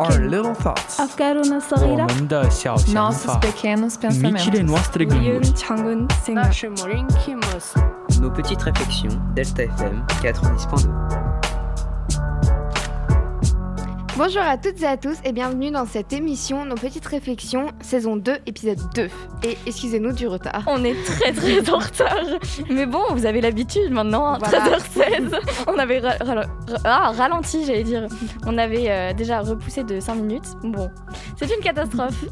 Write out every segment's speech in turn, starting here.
Our little thoughts. Pequenos pensamentos. Nos petites réflexions, Delta FM 90.2. Bonjour à toutes et à tous et bienvenue dans cette émission Nos petites réflexions, saison 2, épisode 2. Et excusez-nous du retard. On est très très en retard. Mais bon, vous avez l'habitude maintenant, hein, Voilà. 13h16. On avait ra- ra- ra- ah, ralenti, j'allais dire. On avait euh, déjà repoussé de 5 minutes. Bon, c'est une catastrophe.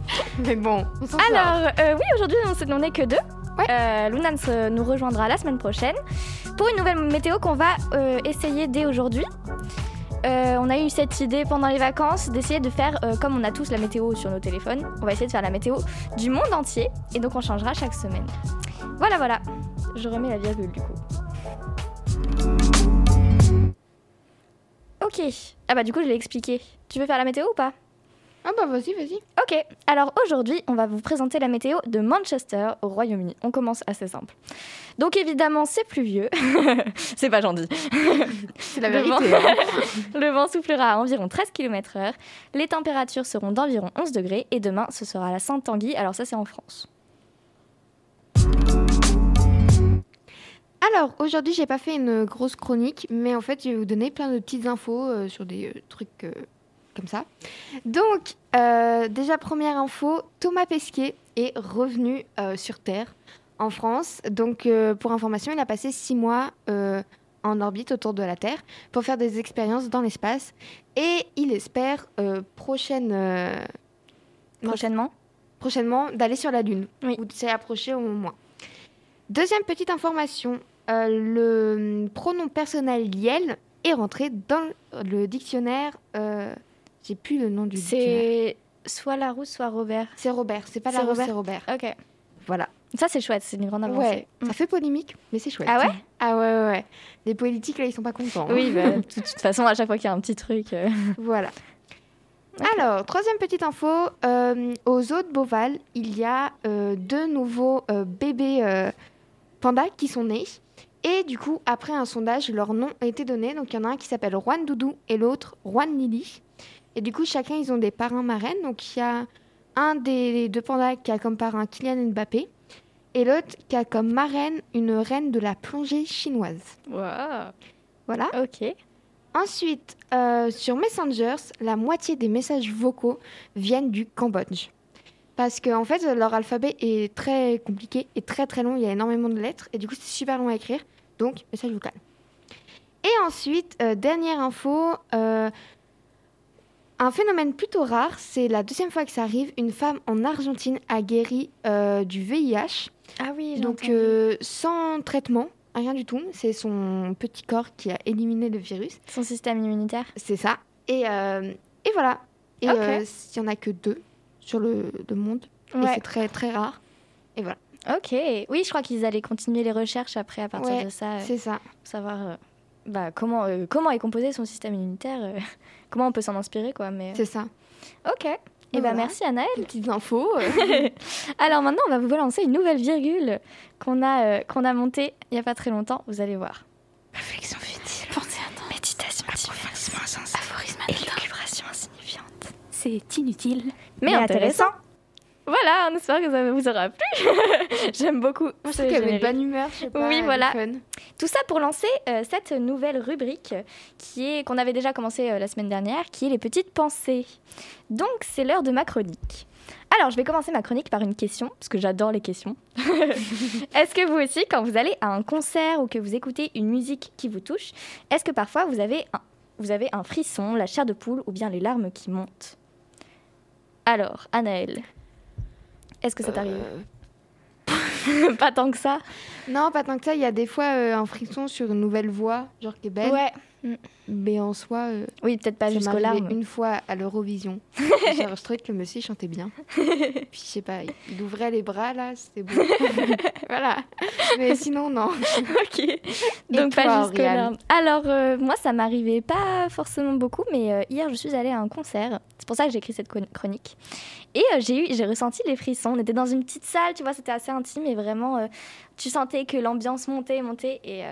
Mais bon, on. Alors, euh, oui, aujourd'hui, on n'est que deux. Ouais. Euh, euh, nous rejoindra la semaine prochaine pour une nouvelle météo qu'on va essayer dès aujourd'hui. Euh, on a eu cette idée pendant les vacances d'essayer de faire, euh, comme on a tous la météo sur nos téléphones, on va essayer de faire la météo du monde entier et donc on changera chaque semaine. Voilà, voilà. Je remets la virgule du coup. Ok. Ah bah du coup je l'ai expliqué. Tu veux faire la météo ou pas? Ah bah vas-y, vas-y. Ok, alors aujourd'hui, on va vous présenter la météo de Manchester au Royaume-Uni. On commence assez simple. Donc évidemment, c'est pluvieux. c'est pas gentil. C'est la Le vérité. vent. hein. Le vent soufflera à environ 13 km/h. Les températures seront d'environ 11 degrés. Et demain, ce sera la Sainte-Tanguy. Alors ça, c'est en France. Alors aujourd'hui, j'ai pas fait une grosse chronique, mais en fait, je vais vous donner plein de petites infos euh, sur des euh, trucs euh, comme ça. Donc, euh, déjà première info, Thomas Pesquet est revenu euh, sur Terre en France. Donc, euh, pour information, il a passé six mois en orbite autour de la Terre pour faire des expériences dans l'espace, et il espère prochaine Prochainement. prochainement d'aller sur la Lune, Oui. ou de s'y approcher au moins. Deuxième petite information, le pronom personnel Yel est rentré dans le dictionnaire. Plus le nom du dictionnaire. C'est soit Larousse, soit Robert. C'est Robert, c'est pas C'est la Rose, Robert. c'est Robert. Ok. Voilà. Ça, c'est chouette. C'est une grande avancée. Ouais, ça fait polémique, mais c'est chouette. Ah ouais? Ah ouais, ouais, ouais. Les politiques, là, ils sont pas contents. hein. Oui, bah, de toute façon, à chaque fois qu'il y a un petit truc. euh, Voilà. Alors, troisième petite info, euh, aux zoo de Beauval, il y a euh, deux nouveaux bébés pandas qui sont nés. Et du coup, après un sondage, leur nom a été donné. Donc, il y en a un qui s'appelle Juan Doudou et l'autre Juan Lily. Et du coup, chacun, ils ont des parrains marraines. Donc, il y a un des deux pandas qui a comme parrain Kylian Mbappé. Et l'autre qui a comme marraine une reine de la plongée chinoise. Wow. Voilà. Ok. Ensuite, euh, sur Messengers, la moitié des messages vocaux viennent du Cambodge. Parce qu'en en fait, leur alphabet est très compliqué et très très long. Il y a énormément de lettres et du coup, c'est super long à écrire. Donc, message vocal. Et ensuite, euh, dernière info, euh, un phénomène plutôt rare, c'est la deuxième fois que ça arrive. Une femme en Argentine a guéri euh, du VIH. Ah oui, Donc, euh, sans traitement, rien du tout. C'est son petit corps qui a éliminé le virus. Son système immunitaire. C'est ça. Et, euh, et voilà. Et il n'y en a que deux sur le, le monde. Et Ouais. c'est très très rare. Et voilà. Ok. Oui, je crois qu'ils allaient continuer les recherches après à partir Ouais, de ça. C'est ça. pour savoir bah, comment, euh, comment est composé son système immunitaire, euh, comment on peut s'en inspirer, quoi. Mais... C'est ça. Ok. Et ben Voilà. merci Anaël. Petites infos. euh. Alors maintenant, on va vous balancer une nouvelle virgule qu'on a, euh, qu'on a montée il n'y a pas très longtemps. Vous allez voir. Réflexion futile, pensée intense, méditation insignifiante, aphorisme élucubration insignifiante. C'est inutile. Mais, intéressant. Voilà, on espère que ça vous aura plu. J'aime beaucoup. Je ce y avait de bonne humeur. Je sais pas, Oui, voilà. fun. Tout ça pour lancer euh, cette nouvelle rubrique qui est qu'on avait déjà commencé euh, la semaine dernière, qui est les petites pensées. Donc c'est l'heure de ma chronique. Alors je vais commencer ma chronique par une question parce que j'adore les questions. est-ce que vous aussi, quand vous allez à un concert ou que vous écoutez une musique qui vous touche, est-ce que parfois vous avez un, vous avez un frisson, la chair de poule ou bien les larmes qui montent? Alors Anaëlle, est-ce que ça t'arrive Euh, Pas tant que ça. Non, pas tant que ça. Il y a des fois euh, un frisson sur une nouvelle voix, genre qui est belle. Ouais. Mais en soi, euh, Oui, peut-être pas jusqu'aux larmes. une fois à l'Eurovision. J'ai enregistré que le monsieur chantait bien. Puis je sais pas, il ouvrait les bras là, c'était beau. voilà. Mais sinon, non. Ok. Donc toi, pas Oriane là. Alors euh, moi ça m'arrivait pas forcément beaucoup, mais euh, hier je suis allée à un concert. C'est pour ça que j'ai écrit cette chron- chronique. Et j'ai eu, j'ai ressenti les frissons. On était dans une petite salle, tu vois, c'était assez intime et vraiment, tu sentais que l'ambiance montait, montait et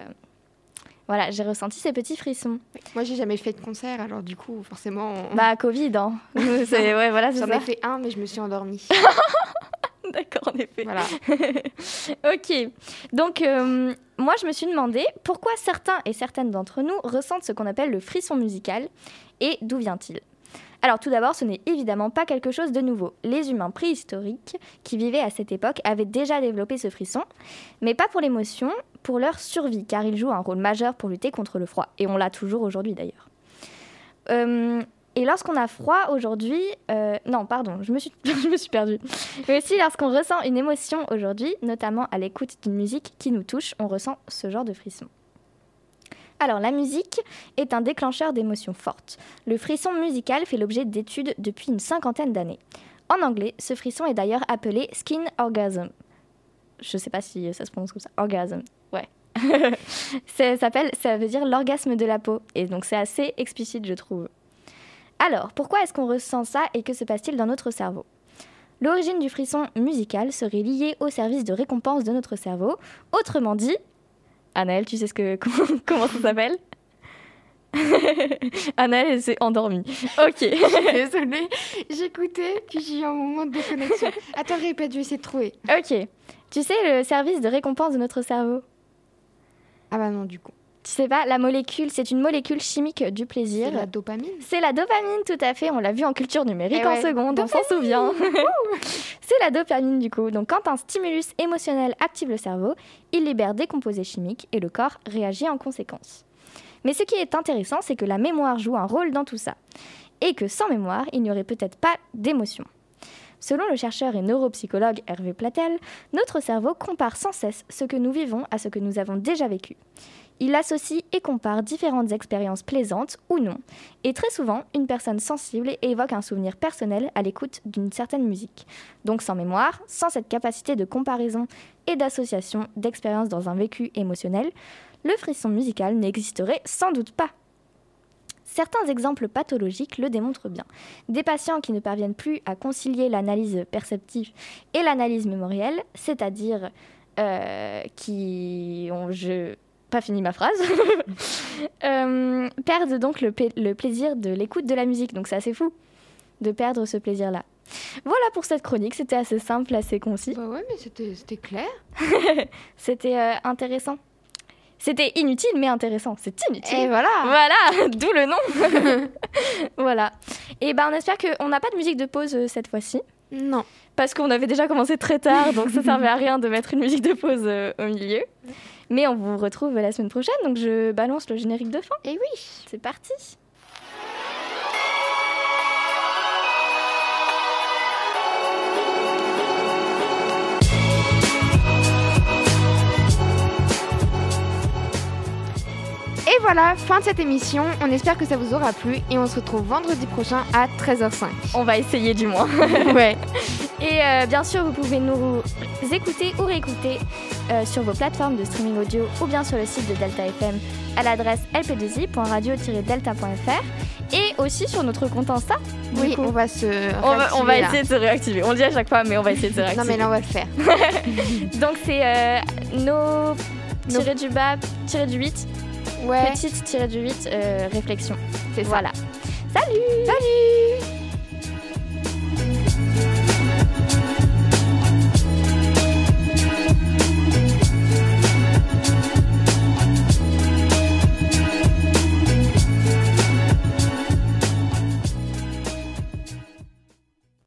Voilà, j'ai ressenti ces petits frissons. Moi, j'ai jamais fait de concert, alors du coup, forcément, on- Bah, Covid, hein. c'est, ouais, voilà, j'en ai fait un, mais je me suis endormie. D'accord, en effet. voilà. ok. Donc, euh, moi, je me suis demandé pourquoi certains et certaines d'entre nous ressentent ce qu'on appelle le frisson musical et d'où vient-il? Alors tout d'abord, ce n'est évidemment pas quelque chose de nouveau. Les humains préhistoriques qui vivaient à cette époque avaient déjà développé ce frisson, mais pas pour l'émotion, pour leur survie, car il joue un rôle majeur pour lutter contre le froid, et on l'a toujours aujourd'hui d'ailleurs. Euh, et lorsqu'on a froid aujourd'hui, euh, non, pardon, je me suis, je me suis perdue. Mais aussi lorsqu'on ressent une émotion aujourd'hui, notamment à l'écoute d'une musique qui nous touche, on ressent ce genre de frisson. Alors, la musique est un déclencheur d'émotions fortes. Le frisson musical fait l'objet d'études depuis une cinquantaine d'années. En anglais, ce frisson est d'ailleurs appelé skin orgasm. Je sais pas si ça se prononce comme ça. Orgasm, ouais. ça, s'appelle, ça veut dire l'orgasme de la peau. Et donc, c'est assez explicite, je trouve. Alors, pourquoi est-ce qu'on ressent ça et que se passe-t-il dans notre cerveau? L'origine du frisson musical serait liée au service de récompense de notre cerveau. Autrement dit, Anaëlle, tu sais ce que, comment, comment ça s'appelle? Anaëlle, elle s'est endormie. Ok. Désolée, j'écoutais, puis j'ai eu un moment de déconnexion. Attends, répète, je vais essayer de trouver. Ok. Tu sais le service de récompense de notre cerveau? Ah bah non, du coup. Tu sais pas, la molécule, c'est une molécule chimique du plaisir. C'est la dopamine. C'est la dopamine, tout à fait. On l'a vu en culture numérique Eh en ouais. seconde, on s'en souvient. c'est la dopamine, du coup. Donc, quand un stimulus émotionnel active le cerveau, il libère des composés chimiques et le corps réagit en conséquence. Mais ce qui est intéressant, c'est que la mémoire joue un rôle dans tout ça. Et que sans mémoire, il n'y aurait peut-être pas d'émotion. Selon le chercheur et neuropsychologue Hervé Platel, notre cerveau compare sans cesse ce que nous vivons à ce que nous avons déjà vécu. Il associe et compare différentes expériences plaisantes ou non, et très souvent, une personne sensible évoque un souvenir personnel à l'écoute d'une certaine musique. Donc sans mémoire, sans cette capacité de comparaison et d'association d'expériences dans un vécu émotionnel, le frisson musical n'existerait sans doute pas. Certains exemples pathologiques le démontrent bien. Des patients qui ne parviennent plus à concilier l'analyse perceptive et l'analyse mémorielle, c'est-à-dire euh, qui ont... Je... Pas fini ma phrase. euh, perdent donc le, pla- le plaisir de l'écoute de la musique. Donc c'est assez fou de perdre ce plaisir-là. Voilà pour cette chronique, c'était assez simple, assez concis. Bah ouais, mais c'était clair. C'était euh, intéressant. C'était inutile mais intéressant. C'est inutile. Et voilà. Voilà, d'où le nom. voilà. Et ben on espère qu'on n'a pas de musique de pause euh, cette fois-ci. Non. Parce qu'on avait déjà commencé très tard, donc ça servait à rien de mettre une musique de pause euh, au milieu. Mais on vous retrouve la semaine prochaine, donc je balance le générique de fin. Et oui. C'est parti. Voilà, fin de cette émission. On espère que ça vous aura plu et on se retrouve vendredi prochain à 13h05. On va essayer du moins. ouais. Et euh, bien sûr, vous pouvez nous écouter ou réécouter euh, sur vos plateformes de streaming audio ou bien sur le site de Delta FM à l'adresse lp2i.radio-delta.fr et aussi sur notre compte Insta. Oui, coup. on va se. On va, on essayer de se réactiver. On le dit à chaque fois, mais on va essayer de se réactiver. Non, mais là, on va le faire. Donc c'est euh, nos tiré du bas, tiré du 8, Ouais. petite tiré du 8, euh, réflexion. C'est ça. Voilà. Salut Salut